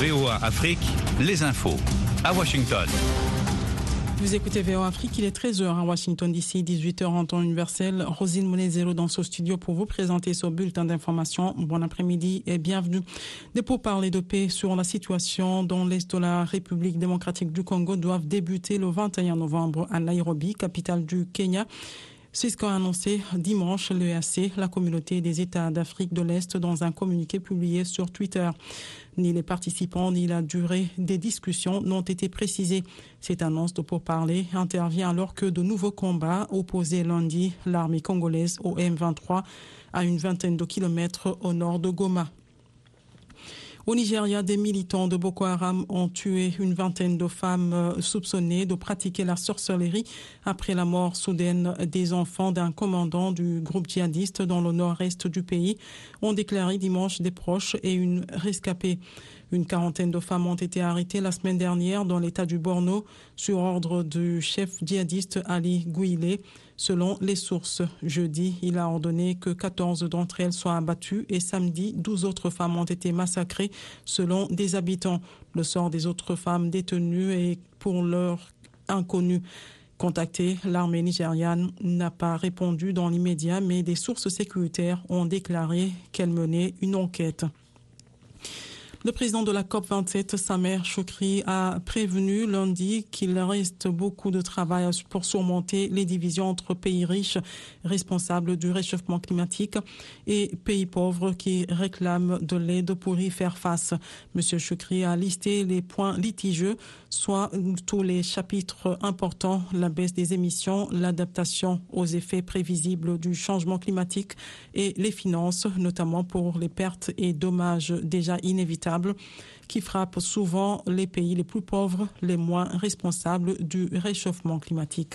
VOA Afrique, les infos. À Washington. Vous écoutez VOA Afrique, il est 13h à Washington d'ici 18h en temps universel. Rosine Monezero dans ce studio pour vous présenter ce bulletin d'information. Bon après-midi et bienvenue. Des pourparlers de paix sur la situation dans l'Est de la République démocratique du Congo doivent débuter le 21 novembre à Nairobi, capitale du Kenya. C'est ce qu'a annoncé dimanche l'EAC, la communauté des États d'Afrique de l'Est, dans un communiqué publié sur Twitter. Ni les participants ni la durée des discussions n'ont été précisés. Cette annonce de pourparler intervient alors que de nouveaux combats opposaient lundi l'armée congolaise au M23 à une vingtaine de kilomètres au nord de Goma. Au Nigeria, des militants de Boko Haram ont tué une vingtaine de femmes euh, soupçonnées de pratiquer la sorcellerie après la mort soudaine des enfants d'un commandant du groupe djihadiste dans le nord-est du pays, ont déclaré dimanche des proches et une rescapée. Une quarantaine de femmes ont été arrêtées la semaine dernière dans l'état du Borno sur ordre du chef djihadiste Ali Gouilé. Selon les sources, jeudi, il a ordonné que 14 d'entre elles soient abattues et samedi, 12 autres femmes ont été massacrées selon des habitants. Le sort des autres femmes détenues est pour l'heure inconnu. Contactée, l'armée nigériane n'a pas répondu dans l'immédiat, mais des sources sécuritaires ont déclaré qu'elle menait une enquête. Le président de la COP27, Samer Choukri, a prévenu lundi qu'il reste beaucoup de travail pour surmonter les divisions entre pays riches responsables du réchauffement climatique et pays pauvres qui réclament de l'aide pour y faire face. Monsieur Choukri a listé les points litigieux, soit tous les chapitres importants, la baisse des émissions, l'adaptation aux effets prévisibles du changement climatique et les finances, notamment pour les pertes et dommages déjà inévitables qui frappent souvent les pays les plus pauvres, les moins responsables du réchauffement climatique.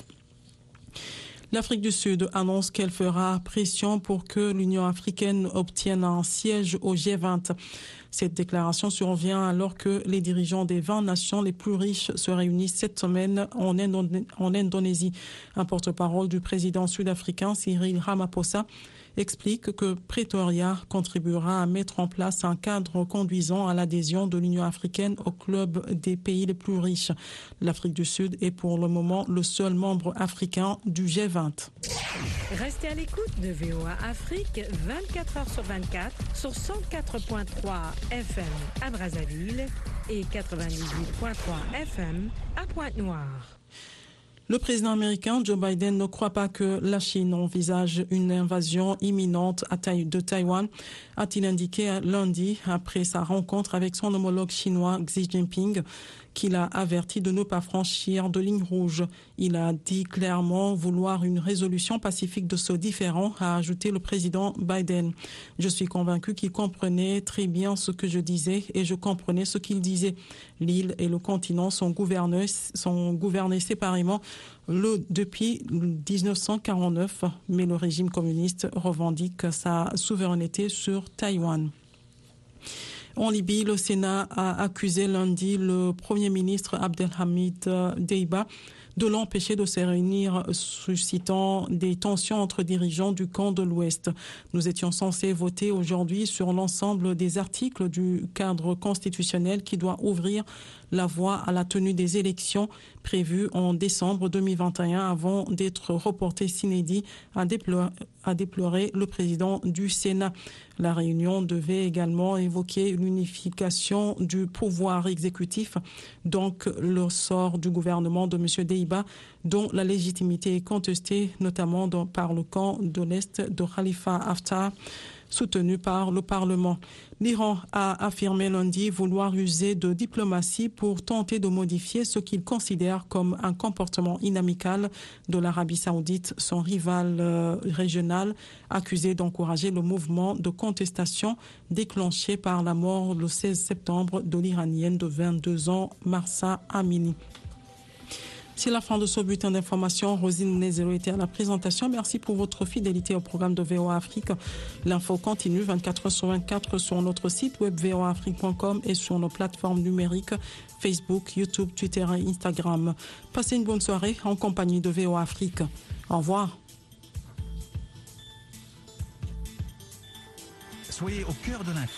L'Afrique du Sud annonce qu'elle fera pression pour que l'Union africaine obtienne un siège au G20. Cette déclaration survient alors que les dirigeants des 20 nations les plus riches se réunissent cette semaine en, Indonésie. Un porte-parole du président sud-africain Cyril Ramaphosa explique que Pretoria contribuera à mettre en place un cadre conduisant à l'adhésion de l'Union africaine au club des pays les plus riches. L'Afrique du Sud est pour le moment le seul membre africain du G20. Restez à l'écoute de VOA Afrique 24 heures sur 24 sur 104.3 FM à Brazzaville et 98.3 FM à Pointe-Noire. Le président américain Joe Biden ne croit pas que la Chine envisage une invasion imminente de Taïwan, a-t-il indiqué lundi après sa rencontre avec son homologue chinois Xi Jinping qu'il a averti de ne pas franchir de ligne rouge. Il a dit clairement vouloir une résolution pacifique de ce différend, a ajouté le président Biden. Je suis convaincu qu'il comprenait très bien ce que je disais et je comprenais ce qu'il disait. L'île et le continent sont gouvernés, sont gouvernés séparément depuis 1949, mais le régime communiste revendique sa souveraineté sur Taïwan. En Libye, le Sénat a accusé lundi le Premier ministre Abdelhamid Deiba de l'empêcher de se réunir, suscitant des tensions entre dirigeants du camp de l'Ouest. Nous étions censés voter aujourd'hui sur l'ensemble des articles du cadre constitutionnel qui doit ouvrir la voie à la tenue des élections prévues en décembre 2021 avant d'être reportées s'inédit, a déploré, le président du Sénat. La réunion devait également évoquer l'unification du pouvoir exécutif, donc le sort du gouvernement de M. Deiba, dont la légitimité est contestée notamment par le camp de l'Est de Khalifa Haftar soutenu par le Parlement. L'Iran a affirmé lundi vouloir user de diplomatie pour tenter de modifier ce qu'il considère comme un comportement inamical de l'Arabie saoudite, son rival euh, régional, accusé d'encourager le mouvement de contestation déclenché par la mort le 16 septembre de l'Iranienne de 22 ans, Marsa Amini. C'est la fin de ce bulletin d'information. Rosine Nézero était à la présentation. Merci pour votre fidélité au programme de VOA Afrique. L'info continue 24 h sur 24 sur notre site web voaafrique.com et sur nos plateformes numériques Facebook, YouTube, Twitter et Instagram. Passez une bonne soirée en compagnie de VOA Afrique. Au revoir. Soyez au cœur de l'info